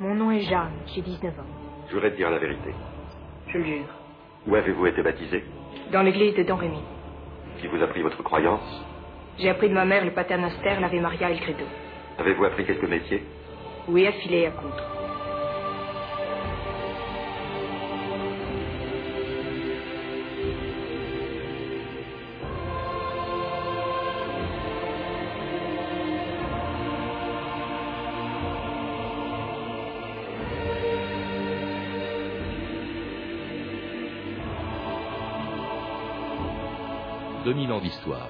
Mon nom est Jeanne, j'ai 19 ans. Je voudrais te dire la vérité. Je le jure. Où avez-vous été baptisé? Dans l'église de Don Rémy. Qui vous a pris votre croyance? J'ai appris de ma mère le paternoster, l'Ave Maria et le credo. Avez-vous appris quelques métiers? Oui, à filer et à coudre. « 2000 ans d'histoire.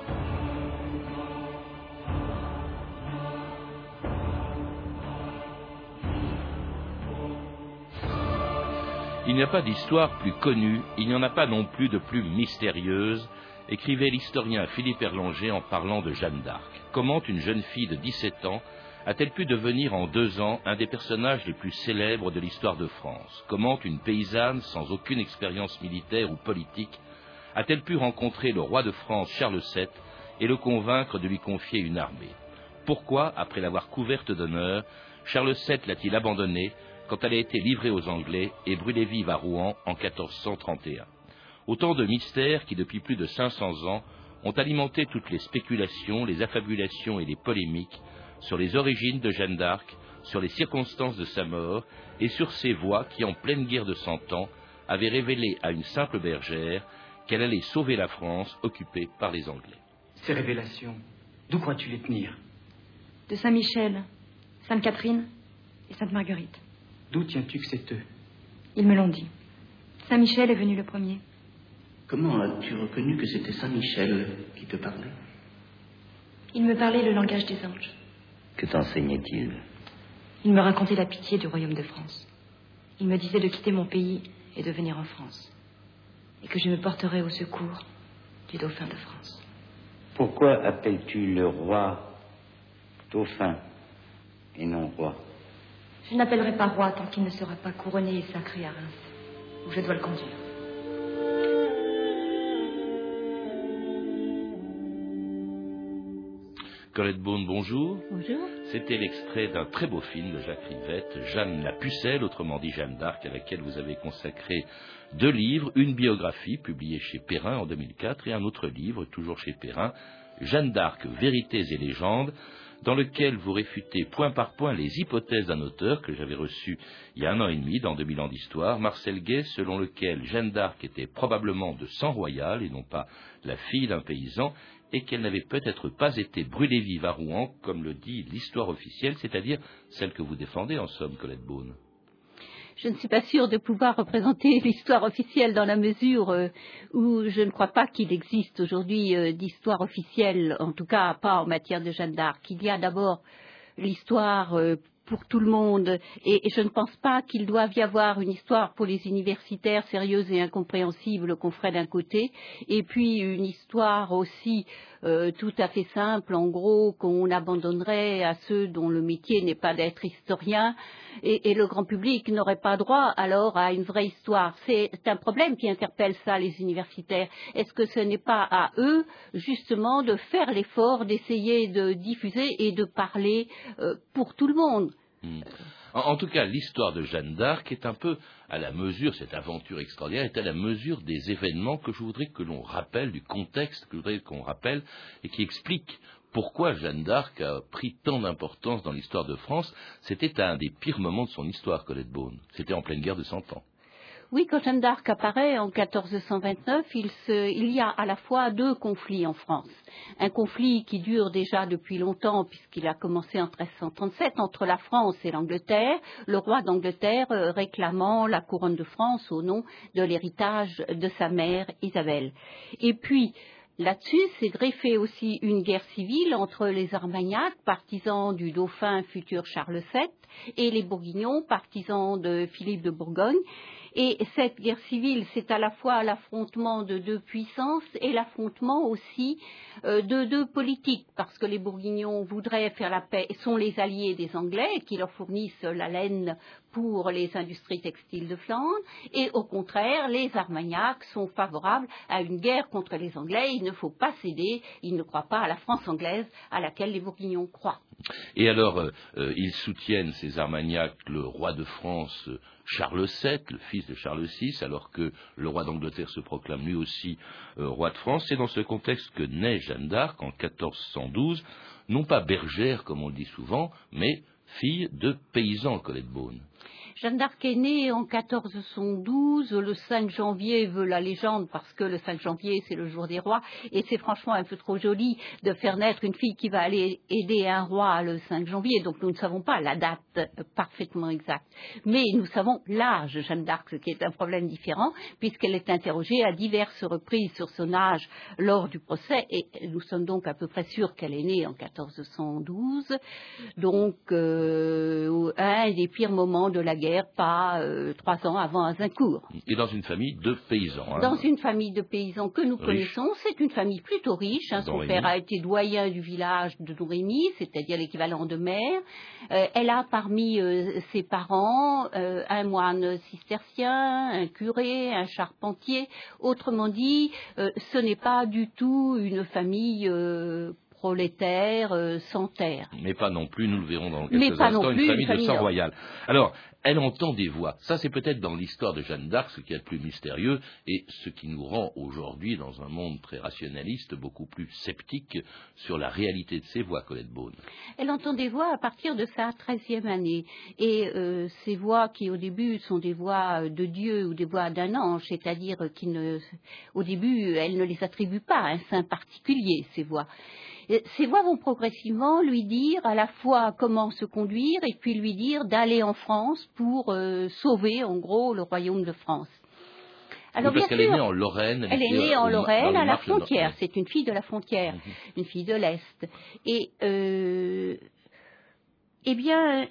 Il n'y a pas d'histoire plus connue, il n'y en a pas non plus de plus mystérieuse, écrivait l'historien Philippe Erlanger en parlant de Jeanne d'Arc. Comment une jeune fille de 17 ans a-t-elle pu devenir en deux ans un des personnages les plus célèbres de l'histoire de France? Comment une paysanne sans aucune expérience militaire ou politique a-t-elle pu rencontrer le roi de France Charles VII et le convaincre de lui confier une armée? Pourquoi, après l'avoir couverte d'honneur, Charles VII l'a-t-il abandonnée quand elle a été livrée aux Anglais et brûlée vive à Rouen en 1431 Autant de mystères qui, depuis plus de 500 ans, ont alimenté toutes les spéculations, les affabulations et les polémiques sur les origines de Jeanne d'Arc, sur les circonstances de sa mort et sur ces voix qui, en pleine guerre de Cent Ans, avaient révélé à une simple bergère qu'elle allait sauver la France occupée par les Anglais. Ces révélations, d'où crois-tu les tenir? De Saint-Michel, Sainte-Catherine et Sainte-Marguerite. D'où tiens-tu que c'est eux? Ils me l'ont dit. Saint-Michel est venu le premier. Comment as-tu reconnu que c'était Saint-Michel qui te parlait? Il me parlait le langage des anges. Que t'enseignait-il? Il me racontait la pitié du royaume de France. Il me disait de quitter mon pays et de venir en France et que je me porterai au secours du dauphin de France. Pourquoi appelles-tu le roi dauphin et non roi Je n'appellerai pas roi tant qu'il ne sera pas couronné et sacré à Reims, où je dois le conduire. Colette Beaune, bonjour. Bonjour. C'était l'extrait d'un très beau film de Jacques Rivette, Jeanne la Pucelle, autrement dit Jeanne d'Arc, à laquelle vous avez consacré deux livres, une biographie publiée chez Perrin en 2004 et un autre livre, toujours chez Perrin, Jeanne d'Arc, Vérités et légendes, dans lequel vous réfutez point par point les hypothèses d'un auteur que j'avais reçu il y a un an et demi dans 2000 ans d'histoire, Marcel Gay, selon lequel Jeanne d'Arc était probablement de sang royal et non pas la fille d'un paysan, et qu'elle n'avait peut-être pas été brûlée vive à Rouen, comme le dit l'histoire officielle, c'est-à-dire celle que vous défendez en somme, Colette Beaune. Je ne suis pas sûre de pouvoir représenter l'histoire officielle dans la mesure euh, où je ne crois pas qu'il existe aujourd'hui euh, d'histoire officielle, en tout cas pas en matière de Jeanne d'Arc. Il y a d'abord l'histoire euh, pour tout le monde et, je ne pense pas qu'il doive y avoir une histoire pour les universitaires sérieuse et incompréhensible qu'on ferait d'un côté et puis une histoire aussi euh, tout à fait simple en gros qu'on abandonnerait à ceux dont le métier n'est pas d'être historien et, et, le grand public n'aurait pas droit alors à une vraie histoire. C'est un problème qui interpelle ça les universitaires. Est-ce que ce n'est pas à eux justement de faire l'effort d'essayer de diffuser et de parler euh, pour tout le monde? Hmm. En, en, tout cas, l'histoire de Jeanne d'Arc est un peu à la mesure, cette aventure extraordinaire est à la mesure des événements que je voudrais que l'on rappelle, du contexte que je voudrais qu'on rappelle et qui explique pourquoi Jeanne d'Arc a pris tant d'importance dans l'histoire de France. C'était un des pires moments de son histoire, Colette Beaune. C'était en pleine guerre de Cent Ans. Oui, quand Jeanne d'Arc apparaît en 1429, il, il, y a à la fois deux conflits en France. Un conflit qui dure déjà depuis longtemps, puisqu'il a commencé en 1337, entre la France et l'Angleterre, le roi d'Angleterre euh, réclamant la couronne de France au nom de l'héritage de sa mère Isabelle. Et puis, Là-dessus, s'est greffée aussi une guerre civile entre les Armagnacs, partisans du dauphin futur Charles VII, et les Bourguignons, partisans de Philippe de Bourgogne. Et cette guerre civile, c'est à la fois l'affrontement de deux puissances et l'affrontement aussi euh, de deux politiques, parce que les Bourguignons voudraient faire la paix, sont les alliés des Anglais qui leur fournissent la laine pour les industries textiles de Flandre, et au contraire, les Armagnacs sont favorables à une guerre contre les Anglais. Il ne faut pas céder, ils ne croient pas à la France anglaise à laquelle les Bourguignons croient. Et alors, euh, euh, ils soutiennent, ces Armagnacs, le roi de France euh, Charles VII, le fils de Charles VI, alors que le roi d'Angleterre se proclame lui aussi roi de France. C'est dans ce contexte que naît Jeanne d'Arc en 1412, non pas bergère, comme on le dit souvent, mais fille de paysans, Colette Beaune. Jeanne d'Arc est née en 1412, le 5 janvier veut la légende parce que le 5 janvier c'est le jour des rois et c'est franchement un peu trop joli de faire naître une fille qui va aller aider un roi le 5 janvier. Donc nous ne savons pas la date parfaitement exacte, mais nous savons l'âge de Jeanne d'Arc, ce qui est un problème différent puisqu'elle est interrogée à diverses reprises sur son âge lors du procès et nous sommes donc à peu près sûrs qu'elle est née en 1412. Donc euh, un des pires moments de la guerre pas euh, trois ans avant Azincourt. Et dans une famille de paysans. Hein. Dans une famille de paysans que nous connaissons, c'est une famille plutôt riche. Hein. Son père a été doyen du village de Domrémy, c'est-à-dire l'équivalent de maire. Euh, elle a parmi euh, ses parents un moine cistercien, un curé, un charpentier. Autrement dit, ce n'est pas du tout une famille prolétaire, sans terre. Mais pas non plus, nous le verrons dans quelques instants, une famille de sang royal. Alors, elle entend des voix. Ça, c'est peut-être dans l'histoire de Jeanne d'Arc ce qui est le plus mystérieux et ce qui nous rend aujourd'hui, dans un monde très rationaliste, beaucoup plus sceptique sur la réalité de ces voix, Colette Beaune. Elle entend des voix à partir de sa treizième année. Et euh, ces voix qui, au début, sont des voix de Dieu ou des voix d'un ange, c'est-à-dire qu'au début, elle ne les attribue pas à un saint particulier, ces voix. Ces voix vont progressivement lui dire à la fois comment se conduire et puis lui dire d'aller en France pour euh, sauver en gros le royaume de France. Alors, parce qu'elle est née en Lorraine. Elle, est née en Lorraine, à la frontière. C'est une fille de la frontière, mhm. une fille de l'Est. Et, euh, eh bien,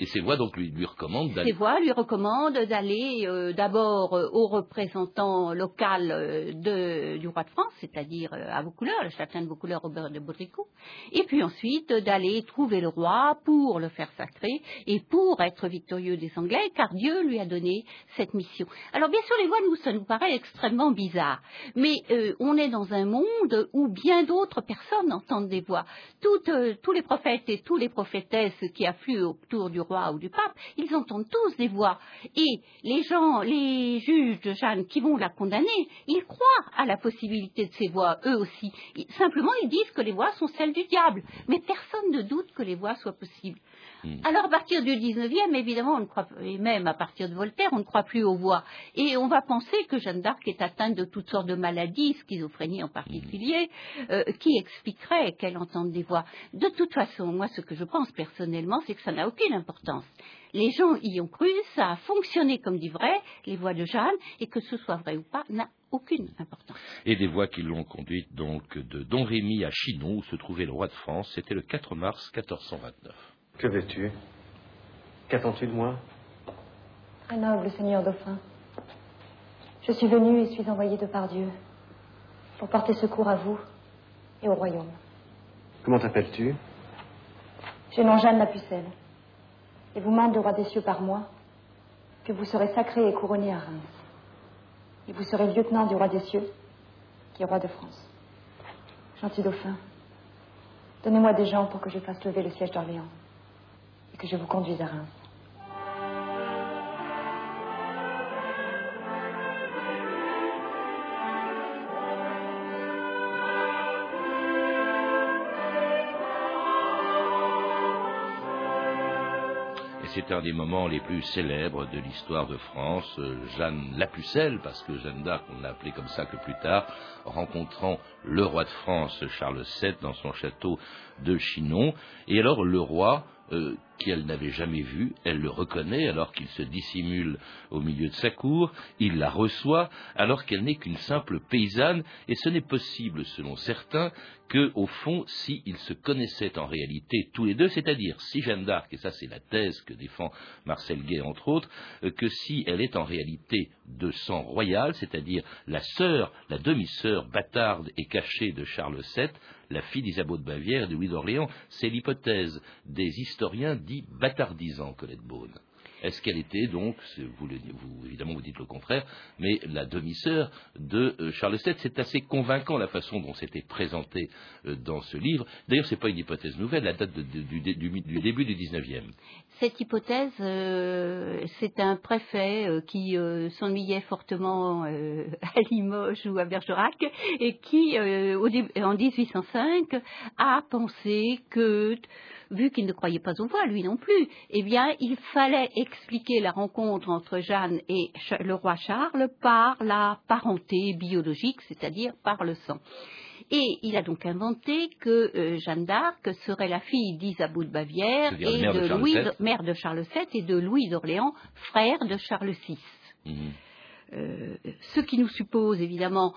et ces voix donc lui, recommandent d'aller. Voix lui recommandent d'aller euh, d'abord euh, au représentant local euh, du roi de France, c'est-à-dire à Vaucouleurs, le châtelain de Vaucouleurs, Robert de Baudricourt, et puis ensuite d'aller trouver le roi pour le faire sacrer et pour être victorieux des Anglais, car Dieu lui a donné cette mission. Alors bien sûr, les voix, nous, ça nous paraît extrêmement bizarre, mais on est dans un monde où bien d'autres personnes entendent des voix. Tous les prophètes et tous les prophétesses qui affluent autour du roi ou du pape, ils entendent tous des voix. Et les gens, les juges de Jeanne qui vont la condamner, ils croient à la possibilité de ces voix, eux aussi. Simplement, ils disent que les voix sont celles du diable. Mais personne ne doute que les voix soient possibles. Hmm. Alors à partir du 19e, évidemment, on ne croit, et même à partir de Voltaire, on ne croit plus aux voix. Et on va penser que Jeanne d'Arc est atteinte de toutes sortes de maladies, schizophrénie en particulier, euh, qui expliquerait qu'elle entende des voix. De toute façon, moi, ce que je pense personnellement, c'est que ça n'a aucune importance. Les gens y ont cru, ça a fonctionné comme dit vrai, les voix de Jeanne, et que ce soit vrai ou pas, n'a aucune importance. Et des voix qui l'ont conduite donc de Don Rémy à Chinon, où se trouvait le roi de France, c'était le 4 mars 1429. Que veux-tu? Qu'attends-tu de moi? Très noble Seigneur Dauphin. Je suis venu et suis envoyé de par Dieu pour porter secours à vous et au royaume. Comment t'appelles-tu? J'ai nom Jeanne la Pucelle. Et vous mande le roi des cieux par moi que vous serez sacré et couronné à Reims. Et vous serez lieutenant du roi des cieux, qui est roi de France. Gentil dauphin, donnez-moi des gens pour que je fasse lever le siège d'Orléans que je vous conduise à Reims. c'est un des moments les plus célèbres de l'histoire de France. Jeanne la Pucelle, parce que Jeanne d'Arc, on l'a appelée comme ça que plus tard, rencontrant le roi de France, Charles VII, dans son château de Chinon. Et alors le roi, euh, qui elle n'avait jamais vu, elle le reconnaît alors qu'il se dissimule au milieu de sa cour, il la reçoit alors qu'elle n'est qu'une simple paysanne, et ce n'est possible, selon certains, que, au fond, s'ils se connaissaient en réalité tous les deux, c'est-à-dire si Jeanne d'Arc, et ça c'est la thèse que défend Marcel Gay entre autres, euh, que si elle est en réalité de sang royal, c'est-à-dire la sœur, la demi-sœur bâtarde et cachée de Charles VII, la fille d'Isabeau de Bavière et de Louis d'Orléans, c'est l'hypothèse des historiens dits bâtardisants, Colette Beaune. Est-ce qu'elle était donc, vous, vous, évidemment vous dites le contraire, mais la demi-sœur de euh, Charles VII C'est assez convaincant la façon dont c'était présenté euh, dans ce livre. D'ailleurs, ce n'est pas une hypothèse nouvelle, la date du, début du XIXe. Cette hypothèse, euh, c'est un préfet qui s'ennuyait fortement à Limoges ou à Bergerac et qui, en 1805, a pensé que vu qu'il ne croyait pas aux voix, lui non plus, eh bien, il fallait expliquer la rencontre entre Jeanne et le roi Charles par la parenté biologique, c'est-à-dire par le sang. Et il a donc inventé que euh, Jeanne d'Arc serait la fille d'Isabeau de Bavière et de, Louis, mère de Charles VII et de Louis d'Orléans, frère de Charles VI. Mhm. Euh, ce qui nous suppose évidemment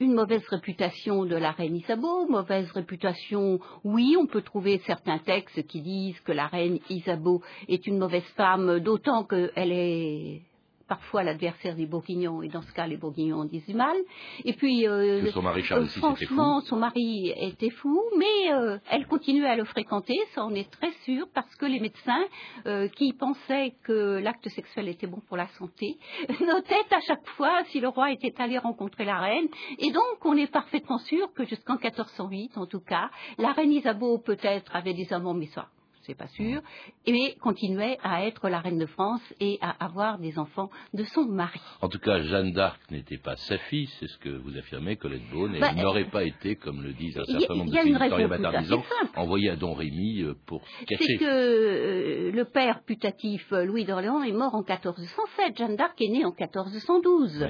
une mauvaise réputation de la reine Isabeau, mauvaise réputation, oui, on peut trouver certains textes qui disent que la reine Isabeau est une mauvaise femme, d'autant qu'elle est parfois l'adversaire des Bourguignons, et dans ce cas, les Bourguignons ont disent mal. Et puis, euh, son mari Charles euh, franchement, son mari était fou, mais euh, elle continuait à le fréquenter, ça on est très sûr, parce que les médecins euh, qui pensaient que l'acte sexuel était bon pour la santé notaient à chaque fois si le roi était allé rencontrer la reine, et donc on est parfaitement sûr que jusqu'en 1408, en tout cas, la reine Isabeau peut-être avait des amants, mais ça c'est pas sûr, et continuait à être la reine de France et à avoir des enfants de son mari. En tout cas, Jeanne d'Arc n'était pas sa fille, c'est ce que vous affirmez, Colette Beaune, et bah, elle n'aurait pas été, comme le disent un certain nombre de historiens bâtardisants, envoyée à Don Rémy euh, pour cacher. C'est que euh, le père putatif euh, Louis d'Orléans est mort en 1407, Jeanne d'Arc est née en 1412.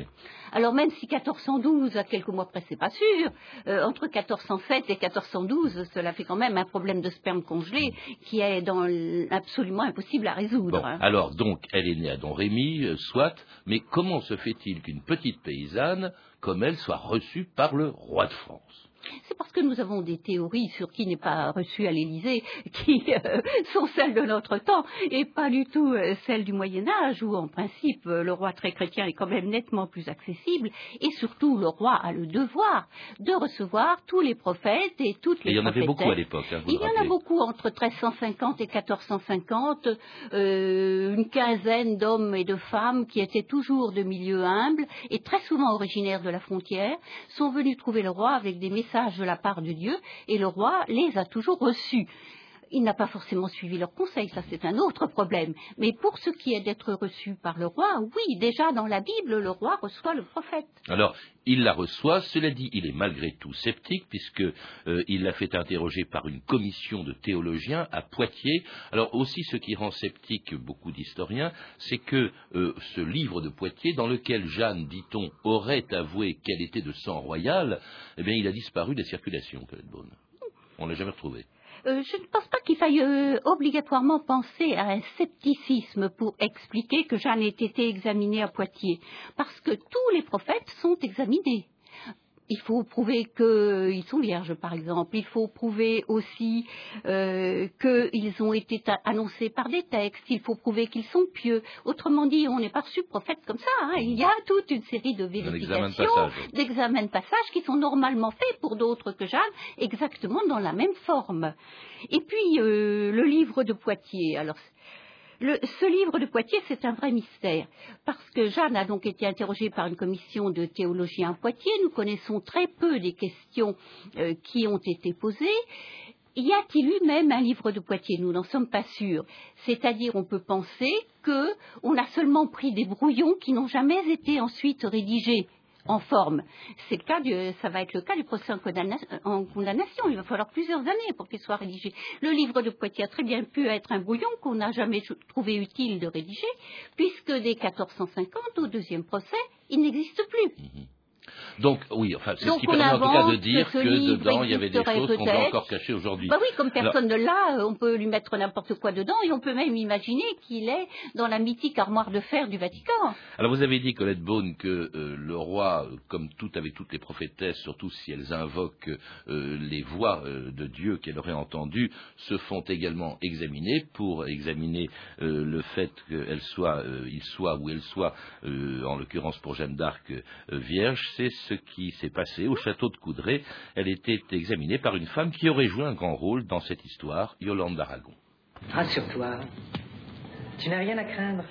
Alors même si 1412, à quelques mois près, c'est pas sûr, entre 1407 et 1412, cela fait quand même un problème de sperme congelé qui est dans absolument impossible à résoudre. alors donc, elle est née à Don Rémy, euh, soit, mais comment se fait-il qu'une petite paysanne comme elle soit reçue par le roi de France? C'est parce que nous avons des théories sur qui n'est pas reçu à l'Élysée, qui euh, sont celles de notre temps et pas du tout euh, celles du Moyen Âge, où en principe le roi très chrétien est quand même nettement plus accessible, et surtout le roi a le devoir de recevoir tous les prophètes et toutes les. il y en avait beaucoup à l'époque. Hein, il y en a beaucoup entre 1350 et 1450, euh, une quinzaine d'hommes et de femmes qui étaient toujours de milieux humbles et très souvent originaires de la frontière, sont venus trouver le roi avec des messages de la part de Dieu, et le roi les a toujours reçus. Il n'a pas forcément suivi leurs conseils, ça c'est un autre problème. Mais pour ce qui est d'être reçu par le roi, oui, déjà dans la Bible, le roi reçoit le prophète. Alors, il la reçoit, cela dit, il est malgré tout sceptique, puisqu'il euh, l'a fait interroger par une commission de théologiens à Poitiers. Alors aussi, ce qui rend sceptique beaucoup d'historiens, c'est que euh, ce livre de Poitiers, dans lequel Jeanne, dit-on, aurait avoué qu'elle était de sang royal, eh bien, il a disparu des circulations. On ne l'a jamais retrouvé. Euh, je ne pense pas qu'il faille euh, obligatoirement penser à un scepticisme pour expliquer que Jeanne ait été examinée à Poitiers, parce que tous les prophètes sont examinés il faut prouver qu'ils sont vierges, par exemple. Il faut prouver aussi euh, qu'ils ont été annoncés par des textes. Il faut prouver qu'ils sont pieux. Autrement dit, on n'est pas reçu prophète comme ça. Hein. Il y a toute une série de vérifications, d'examens de passage qui sont normalement faits pour d'autres que Jeanne, exactement dans la même forme. Et puis, euh, le livre de Poitiers. Alors, ce livre de Poitiers, c'est un vrai mystère, parce que Jeanne a donc été interrogée par une commission de théologiens à Poitiers. Nous connaissons très peu des questions euh, qui ont été posées. Y a-t-il eu même un livre de Poitiers? Nous n'en sommes pas sûrs. C'est-à-dire, on peut penser qu'on a seulement pris des brouillons qui n'ont jamais été ensuite rédigés en forme. C'est le cas du, ça va être le cas du procès en, condamnation. Il va falloir plusieurs années pour qu'il soit rédigé. Le livre de Poitiers a très bien pu être un brouillon qu'on n'a jamais trouvé utile de rédiger, puisque dès 1450, au deuxième procès, il n'existe plus. Mhm. Donc, oui, enfin, c'est ce qui permet en tout cas de dire que dedans, il y avait des choses qu'on peut encore cacher aujourd'hui. Bah oui, comme personne ne l'a, euh, on peut lui mettre n'importe quoi dedans et on peut même imaginer qu'il est dans la mythique armoire de fer du Vatican. Alors vous avez dit, Colette Beaune, que euh, le roi, comme tout avec toutes les prophétesses, surtout si elles invoquent euh, les voix euh, de Dieu qu'elle aurait entendues, se font également examiner pour examiner le fait qu'il soit, il soit ou elle soit, en l'occurrence pour Jeanne d'Arc, vierge. C'est ce qui s'est passé au château de Coudray. Elle était examinée par une femme qui aurait joué un grand rôle dans cette histoire, Yolande d'Aragon. Rassure-toi. Tu n'as rien à craindre.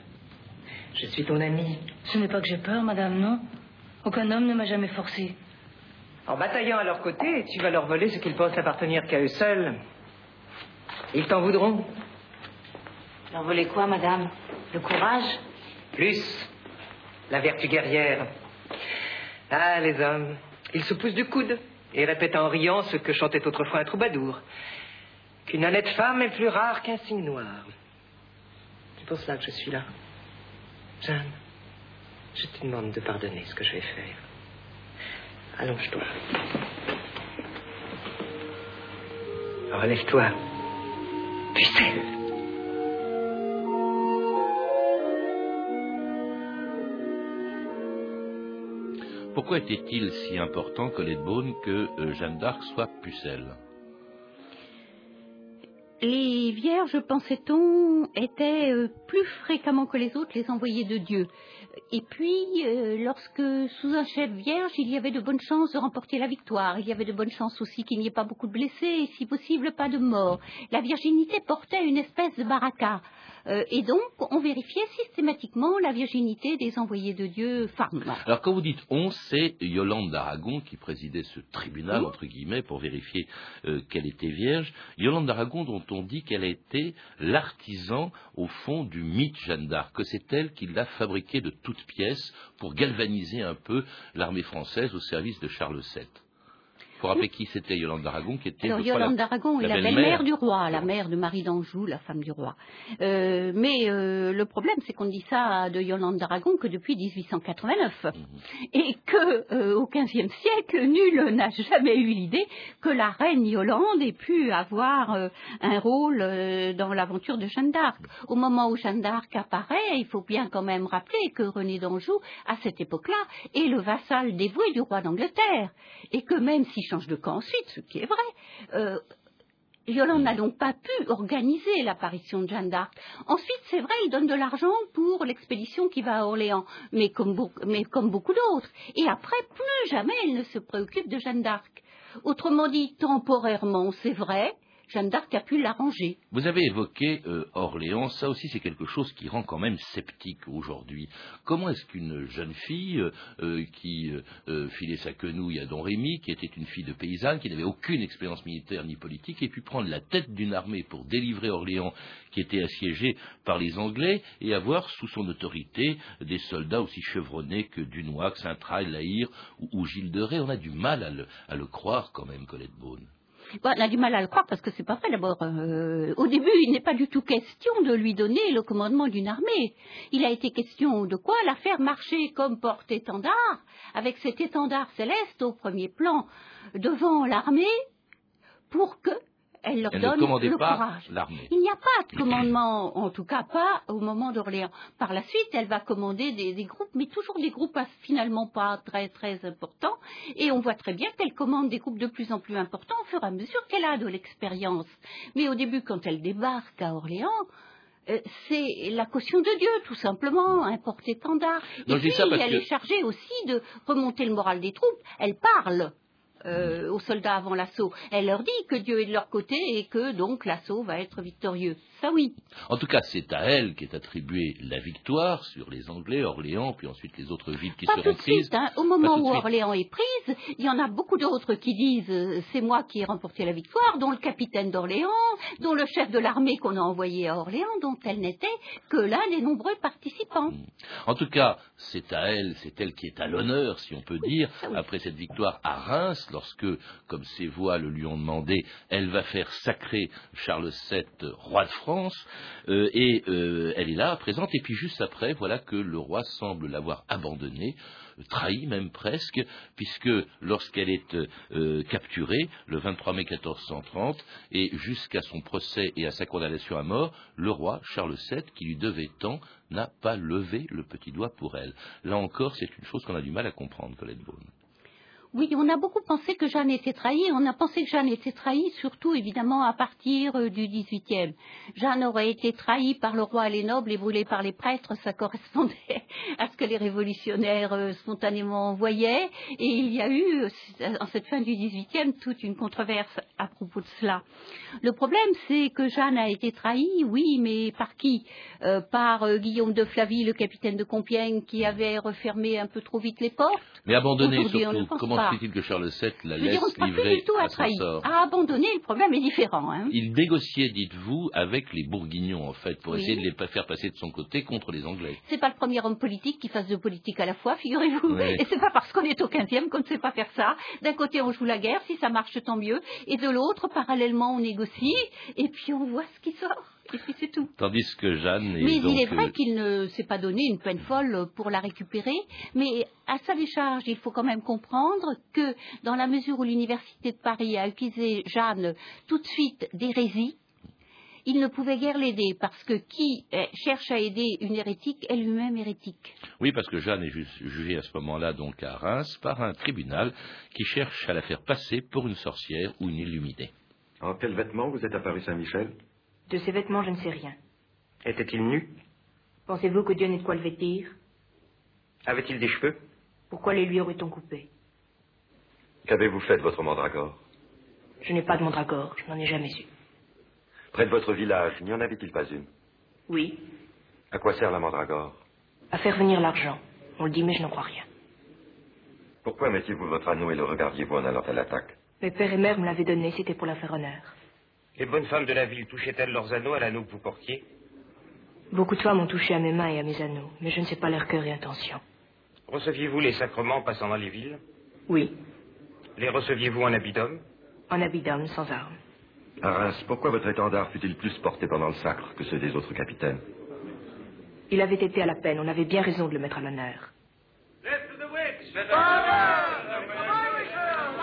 Je suis ton ami. Ce n'est pas que j'ai peur, madame, non? Aucun homme ne m'a jamais forcé. En bataillant à leur côté, tu vas leur voler ce qu'ils pensent appartenir qu'à eux seuls. Ils t'en voudront. Leur voler quoi, madame? Le courage? Plus la vertu guerrière. Ah, les hommes, ils se poussent du coude et répètent en riant ce que chantait autrefois un troubadour. Qu'une honnête femme est plus rare qu'un signe noir. C'est pour cela que je suis là. Jeanne, je te demande de pardonner ce que je vais faire. Allonge-toi. Relève-toi. Pucelle. Pourquoi était-il si important, Colette Beaune, que euh, Jeanne d'Arc soit pucelle Les vierges, pensait-on, étaient euh, plus fréquemment que les autres les envoyés de Dieu. Et puis, euh, lorsque sous un chef vierge, il y avait de bonnes chances de remporter la victoire, il y avait de bonnes chances aussi qu'il n'y ait pas beaucoup de blessés et si possible pas de morts. La virginité portait une espèce de baraka. Euh, et donc, on vérifiait systématiquement la virginité des envoyés de Dieu femmes. Alors quand vous dites on, c'est Yolande d'Aragon qui présidait ce tribunal, entre guillemets, pour vérifier euh, qu'elle était vierge. Yolande d'Aragon dont on dit qu'elle a été l'artisan, au fond, du mythe Jeanne d'Arc, que c'est elle qui l'a fabriqué de toutes pièces pour galvaniser un peu l'armée française au service de Charles VII. Faut rappeler qui c'était Yolande d'Aragon, qui était Alors, Yolande la- d'Aragon est la la belle-mère. du roi, la mère de Marie d'Anjou, la femme du roi. Euh, mais euh, le problème, c'est qu'on dit ça de Yolande d'Aragon que depuis 1889. Mhm. Et que euh, au XVe siècle, nul n'a jamais eu l'idée que la reine Yolande ait pu avoir euh, un rôle dans l'aventure de Jeanne d'Arc. Au moment où Jeanne d'Arc apparaît, il faut bien quand même rappeler que René d'Anjou, à cette époque-là, est le vassal dévoué du roi d'Angleterre. Et que même s'il change de camp ensuite, ce qui est vrai, euh, n'a donc pas pu organiser l'apparition de Jeanne d'Arc. Ensuite, c'est vrai, il donne de l'argent pour l'expédition qui va à Orléans, mais comme, beau- mais comme beaucoup d'autres. Et après, plus jamais elle ne se préoccupe de Jeanne d'Arc. Autrement dit, temporairement, c'est vrai, Jeanne d'Arc a pu l'arranger. Vous avez évoqué euh, Orléans, ça aussi c'est quelque chose qui rend quand même sceptique aujourd'hui. Comment est-ce qu'une jeune fille euh, euh, qui filait sa quenouille à Don Rémy, qui était une fille de paysanne, qui n'avait aucune expérience militaire ni politique, ait pu prendre la tête d'une armée pour délivrer Orléans qui était assiégée par les Anglais et avoir sous son autorité des soldats aussi chevronnés que Dunois, Saint-Trail, Laïr ou, ou Gilles de Rais? On a du mal à le, à le croire quand même, Colette Beaune. Bon, on a du mal à le croire parce que c'est pas vrai d'abord. euh, au début, il n'est pas du tout question de lui donner le commandement d'une armée. Il a été question de quoi? La faire marcher comme porte-étendard, avec cet étendard céleste au premier plan devant l'armée, pour que elle leur Elle donne le pas courage. Il n'y a pas de commandement, en tout cas pas au moment d'Orléans. Par la suite, elle va commander des, des groupes, mais toujours des groupes à- finalement pas très très importants. Et on voit très bien qu'elle commande des groupes de plus en plus importants au fur et à mesure qu'elle a de l'expérience. Mais au début, quand elle débarque à Orléans, euh, c'est la caution de Dieu, tout simplement, un porte-étendard. Et puis, ça parce elle que- est chargée aussi de remonter le moral des troupes. Elle parle euh, aux soldats avant l'assaut. Elle leur dit que Dieu est de leur côté et que donc l'assaut va être victorieux. Ça oui. En tout cas, c'est à elle qu'est attribuée la victoire sur les Anglais, Orléans, puis ensuite les autres villes qui Pas seront tout de prises. suite. hein. Au moment où. Orléans est prise, il y en a beaucoup d'autres qui disent euh, c'est moi qui ai remporté la victoire, dont le capitaine d'Orléans, dont le chef de l'armée qu'on a envoyé à Orléans, dont elle n'était que l'un des nombreux participants. En tout cas, c'est à elle, c'est elle qui est à l'honneur, si on peut dire, oui. après cette victoire à Reims, lorsque, comme ses voix le lui ont demandé, elle va faire sacrer Charles VII roi de France, euh, et euh, elle est là, présente, et puis juste après, voilà que le roi semble l'avoir abandonnée, trahi même presque, puisque lorsqu'elle est euh, capturée, le 23 mai 1430, et jusqu'à son procès et à sa condamnation à mort, le roi Charles VII, qui lui devait tant, n'a pas levé le petit doigt pour elle. Là encore, c'est une chose qu'on a du mal à comprendre, Colette Beaune. Oui, on a beaucoup pensé que Jeanne était trahie. On a pensé que Jeanne était trahie, surtout évidemment à partir euh, du XVIIIe. Jeanne aurait été trahie par le roi et les nobles et brûlée par les prêtres. Ça correspondait à ce que les révolutionnaires euh, spontanément envoyaient. Et il y a eu, euh, en cette fin du XVIIIe, toute une controverse à propos de cela. Le problème, c'est que Jeanne a été trahie, oui, mais par qui? Par Guillaume de Flavie, le capitaine de Compiègne, qui avait refermé un peu trop vite les portes. Mais abandonné surtout. Comment il que Charles VII la laisse livrer à, son sort À abandonner, le problème est différent. Hein. Il négociait, dites-vous, avec les Bourguignons, en fait, pour essayer de les faire passer de son côté contre les Anglais. C'est pas le premier homme politique qui fasse de politique à la fois, figurez-vous. Et c'est pas parce qu'on est au XVe qu'on ne sait pas faire ça. D'un côté, on joue la guerre, si ça marche, tant mieux. Et de l'autre, parallèlement, on négocie, et puis on voit ce qui sort. Et puis c'est tout. Tandis que Jeanne est Mais il est vrai qu'il ne s'est pas donné une peine folle pour la récupérer, mais à sa décharge, il faut quand même comprendre que dans la mesure où l'Université de Paris a accusé Jeanne tout de suite d'hérésie, il ne pouvait guère l'aider parce que qui eh, cherche à aider une hérétique est lui-même hérétique. Oui, parce que Jeanne est jugée à ce moment-là donc à Reims par un tribunal qui cherche à la faire passer pour une sorcière ou une illuminée. En quel vêtement vous êtes apparu Saint-Michel? De ses vêtements, je ne sais rien. Était-il nu? Pensez-vous que Dieu n'ait de quoi le vêtir? Avait-il des cheveux? Pourquoi les lui aurait-on coupés? Qu'avez-vous fait de votre mandragore? Je n'ai pas de mandragore, je n'en ai jamais eu. Près de votre village, n'y en avait-il pas une? Oui. À quoi sert la mandragore? À faire venir l'argent. On le dit, mais je n'en crois rien. Pourquoi mettiez-vous votre anneau et le regardiez-vous en allant à l'attaque? Mes père et mère me l'avaient donné, c'était pour la faire honneur. Les bonnes femmes de la ville touchaient-elles leurs anneaux à l'anneau que vous portiez Beaucoup de femmes ont touché à mes mains et à mes anneaux, mais je ne sais pas leur cœur et intention. Receviez-vous les sacrements passant dans les villes Oui. Les receviez-vous en habit d'homme En habit d'homme, sans armes. Arras, pourquoi votre étendard fut-il plus porté pendant le sacre que ceux des autres capitaines Il avait été à la peine, on avait bien raison de le mettre à l'honneur.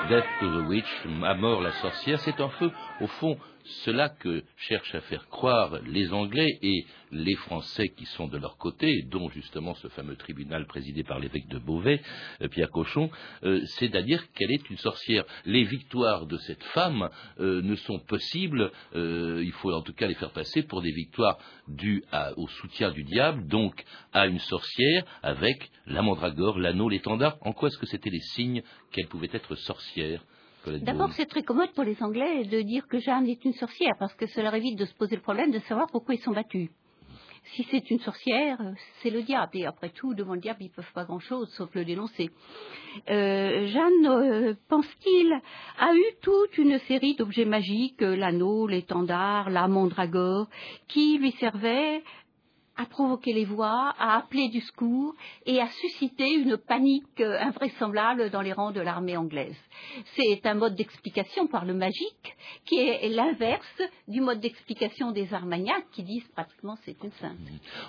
Death to the Witch, à mort la sorcière, c'est un feu, au fond, cela que cherchent à faire croire les Anglais et les Français qui sont de leur côté, dont justement ce fameux tribunal présidé par l'évêque de Beauvais, euh, Pierre Cochon, euh, c'est-à-dire qu'elle est une sorcière. Les victoires de cette femme euh, ne sont possibles, il faut en tout cas les faire passer pour des victoires dues au soutien du diable, donc à une sorcière avec la mandragore, l'anneau, l'étendard. En quoi est-ce que c'était les signes qu'elle pouvait être sorcière? D'abord, c'est très commode pour les Anglais de dire que Jeanne est une sorcière, parce que cela évite de se poser le problème de savoir pourquoi ils sont battus. Si c'est une sorcière, c'est le diable. Et après tout, devant le diable, ils ne peuvent pas grand-chose, sauf le dénoncer. Euh, Jeanne, euh, pense-t-il, a eu toute une série d'objets magiques, l'anneau, l'étendard, la mandragore, qui lui servaient à provoquer les voix, à appeler du secours et à susciter une panique invraisemblable dans les rangs de l'armée anglaise. C'est un mode d'explication par le magique qui est l'inverse du mode d'explication des Armagnacs qui disent pratiquement c'est une sainte.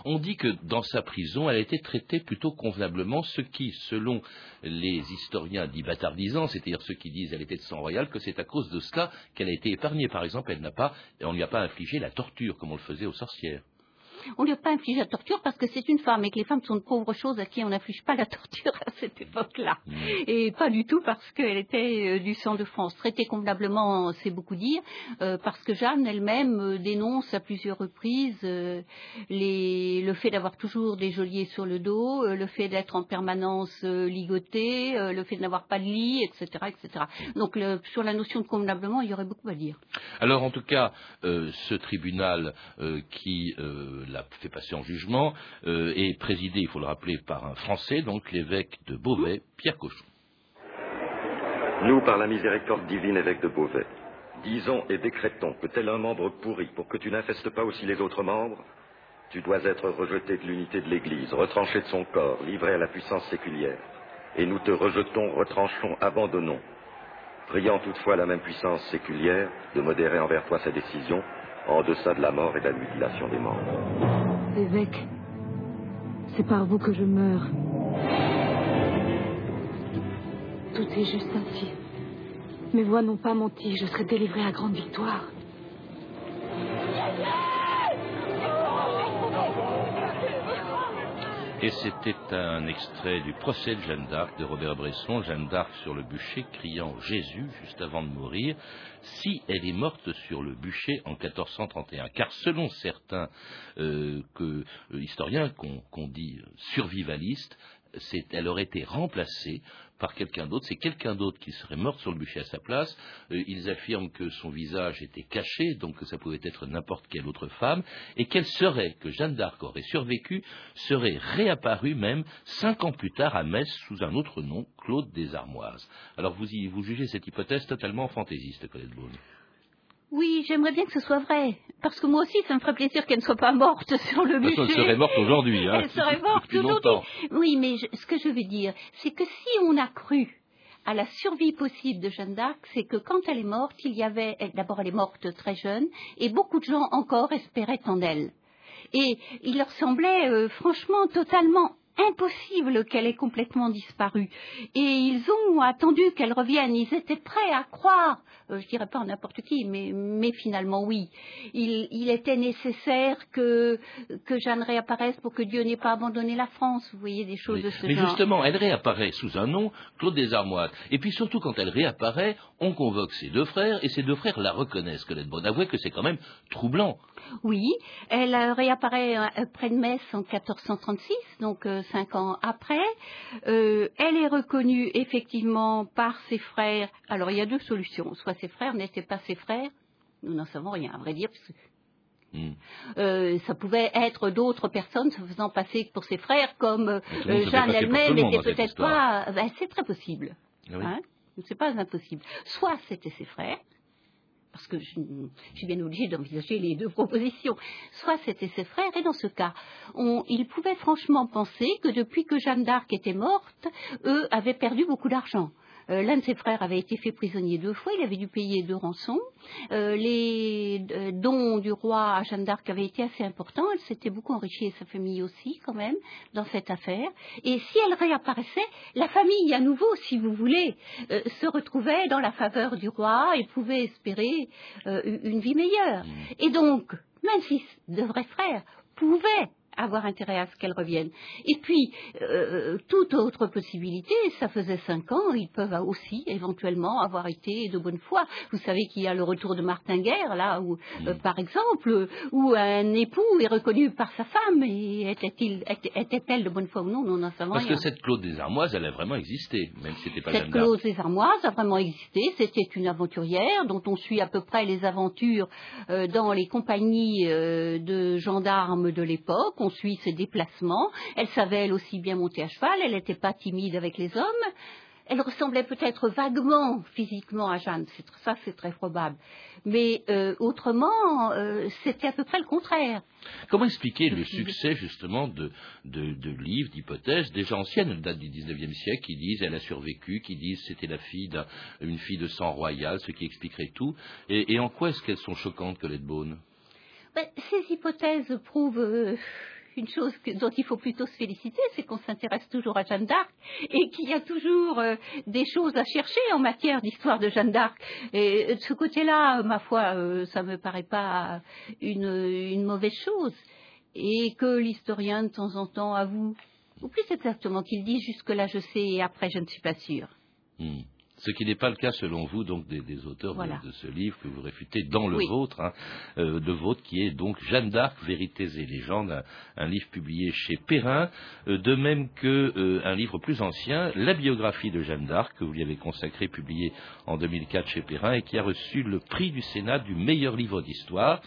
On dit que dans sa prison, elle a été traitée plutôt convenablement, ce qui, selon les historiens dits bâtardisants, c'est-à-dire ceux qui disent elle était de sang royal, que c'est à cause de cela qu'elle a été épargnée. Par exemple, elle n'a pas, on ne lui a pas infligé la torture comme on le faisait aux sorcières. On ne lui a pas infligé la torture parce que c'est une femme et que les femmes sont de pauvres choses à qui on n'inflige pas la torture à cette époque-là. Mm. Et pas du tout parce qu'elle était euh, du sang de France. Traitée convenablement, c'est beaucoup dire, euh, parce que Jeanne elle-même euh, dénonce à plusieurs reprises le fait d'avoir toujours des geôliers sur le dos, le fait d'être en permanence ligoté, le fait de n'avoir pas de lit, etc. etc. Donc sur la notion de convenablement, il y aurait beaucoup à dire. Alors en tout cas, ce tribunal qui l'a fait passer en jugement, euh, est présidé, il faut le rappeler, par un Français, donc l'évêque de Beauvais, Pierre Cochon. Nous, par la miséricorde divine, évêque de Beauvais, disons et décrétons que tel un membre pourri, pour que tu n'infestes pas aussi les autres membres, tu dois être rejeté de l'unité de l'Église, retranché de son corps, livré à la puissance séculière. Et nous te rejetons, retranchons, abandonnons. priant toutefois la même puissance séculière de modérer envers toi sa décision, en deçà de la mort et de la mutilation des membres. Évêque, c'est par vous que je meurs. Tout est juste ainsi. Mes voix n'ont pas menti, je serai délivré à grande victoire. Et c'était un extrait du procès de Jeanne d'Arc de Robert Bresson, Jeanne d'Arc sur le bûcher, criant Jésus juste avant de mourir, si elle est morte sur le bûcher en 1431. Car selon certains euh, euh, historiens qu'on dit survivalistes, elle aurait été remplacée par quelqu'un d'autre. C'est quelqu'un d'autre qui serait mort sur le bûcher à sa place. Euh, ils affirment que son visage était caché, donc que ça pouvait être n'importe quelle autre femme, et qu'elle serait, que Jeanne d'Arc aurait survécu, serait réapparue même cinq ans plus tard à Metz sous un autre nom, Claude des Armoises. Alors vous, vous jugez cette hypothèse totalement fantaisiste, Colette Beaune oui, j'aimerais bien que ce soit vrai. Parce que moi aussi, ça me ferait plaisir qu'elle ne soit pas morte sur le bûcher. Elle serait morte aujourd'hui. Hein, elle serait morte aujourd'hui. Oui, mais ce que je veux dire, c'est que si on a cru à la survie possible de Jeanne d'Arc, c'est que quand elle est morte, il y avait, d'abord elle est morte très jeune, et beaucoup de gens encore espéraient en elle. Et il leur semblait euh, franchement totalement impossible qu'elle ait complètement disparu. Et ils ont attendu qu'elle revienne. Ils étaient prêts à croire. Euh, je dirais pas n'importe qui, mais, mais, finalement oui. Il, il était nécessaire que, que, Jeanne réapparaisse pour que Dieu n'ait pas abandonné la France. Vous voyez des choses de ce mais genre. Mais justement, elle réapparaît sous un nom, Claude des Armoires. Et puis surtout, quand elle réapparaît, on convoque ses deux frères et ses deux frères la reconnaissent. Colette Bonne, avouez que c'est quand même troublant. Oui, elle réapparaît euh, près de Metz en 1436, donc euh, cinq ans après. Euh, elle est reconnue effectivement par ses frères. Alors il y a deux solutions. Soit ses frères n'étaient pas ses frères, nous n'en savons rien, à vrai dire. Hmm. ça pouvait être d'autres personnes se faisant passer pour ses frères, comme Jeanne elle-même n'était peut-être pas. Ben, c'est très possible. Ah hein c'est pas impossible. Soit c'était ses frères, parce que je, suis bien obligée d'envisager les deux propositions. Soit c'était ses frères, et dans ce cas, on, il pouvait franchement penser que depuis que Jeanne d'Arc était morte, eux avaient perdu beaucoup d'argent. Euh, l'un de ses frères avait été fait prisonnier deux fois, il avait dû payer deux rançons. Euh, les euh, dons du roi à Jeanne d'Arc avaient été assez importants, elle s'était beaucoup enrichie et sa famille aussi quand même dans cette affaire. Et si elle réapparaissait, la famille à nouveau, si vous voulez, se retrouvait dans la faveur du roi et pouvait espérer une vie meilleure. Mmh. Et donc, même si de vrais frères pouvaient avoir intérêt à ce qu'elle revienne. Et puis, euh, toute autre possibilité, ça faisait cinq ans, ils peuvent aussi éventuellement avoir été de bonne foi. Vous savez qu'il y a le retour de Martin Guerre, là, où, euh, par exemple, où un époux est reconnu par sa femme, et était-il, était-elle de bonne foi ou non, nous n'en savons Parce rien. que cette Claude des Armoises, elle a vraiment existé, même si c'était pas Cette Claude des Armoises a vraiment existé, c'était une aventurière dont on suit à peu près les aventures euh, dans les compagnies de gendarmes de l'époque on suit ses déplacements. Elle savait elle aussi bien monter à cheval, elle n'était pas timide avec les hommes. Elle ressemblait peut-être vaguement physiquement à Jeanne, ça c'est très probable. Mais euh, autrement, euh, c'était à peu près le contraire. Comment expliquer le succès justement de, livres, d'hypothèses déjà anciennes, date du XIXe siècle, qui disent elle a survécu, qui disent c'était la fille d'une fille de sang royal, ce qui expliquerait tout. Et, en quoi est-ce qu'elles sont choquantes, Colette Beaune? Ben, Ces hypothèses prouvent euh, une chose dont il faut plutôt se féliciter, c'est qu'on s'intéresse toujours à Jeanne d'Arc et qu'il y a toujours euh, des choses à chercher en matière d'histoire de Jeanne d'Arc. Et de ce côté-là, ma foi, euh, ça me paraît pas une, mauvaise chose. Et que l'historien, de temps en temps, avoue, ou plus exactement qu'il dit jusque-là je sais et après je ne suis pas sûr. Hmm. Ce qui n'est pas le cas, selon vous, donc des, auteurs de, ce livre que vous réfutez dans le vôtre, hein, euh, de vôtre, qui est donc Jeanne d'Arc, Vérités et légendes, un, livre publié chez Perrin, euh, de même que euh, un livre plus ancien, La biographie de Jeanne d'Arc, que vous lui avez consacré, publié en 2004 chez Perrin, et qui a reçu le prix du Sénat du meilleur livre d'histoire.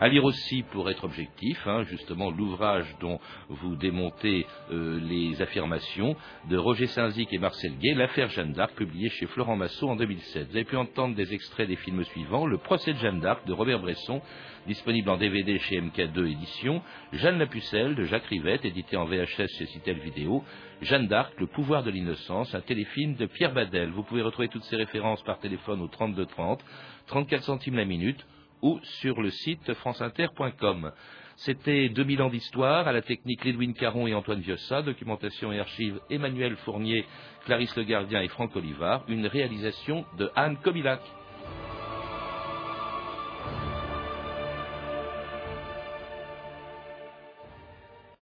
À lire aussi, pour être objectif, hein, justement l'ouvrage dont vous démontez euh, les affirmations de Roger Saint-Zic et Marcel Gay, L'affaire Jeanne d'Arc, publié chez Florent Massot en 2007. Vous avez pu entendre des extraits des films suivants. Le procès de Jeanne d'Arc de Robert Bresson, disponible en DVD chez MK2 Éditions. Jeanne la Pucelle de Jacques Rivette, édité en VHS chez Citel Vidéo. Jeanne d'Arc, Le pouvoir de l'innocence, un téléfilm de Pierre Badel. Vous pouvez retrouver toutes ces références par téléphone au 32 30, 34 centimes la minute ou sur le site franceinter.com. C'était 2000 ans d'histoire, à la technique Lédouine Caron et Antoine Viossa, documentation et archives Emmanuel Fournier, Clarisse Le Gardien et Franck Olivard, une réalisation de Anne Comilac.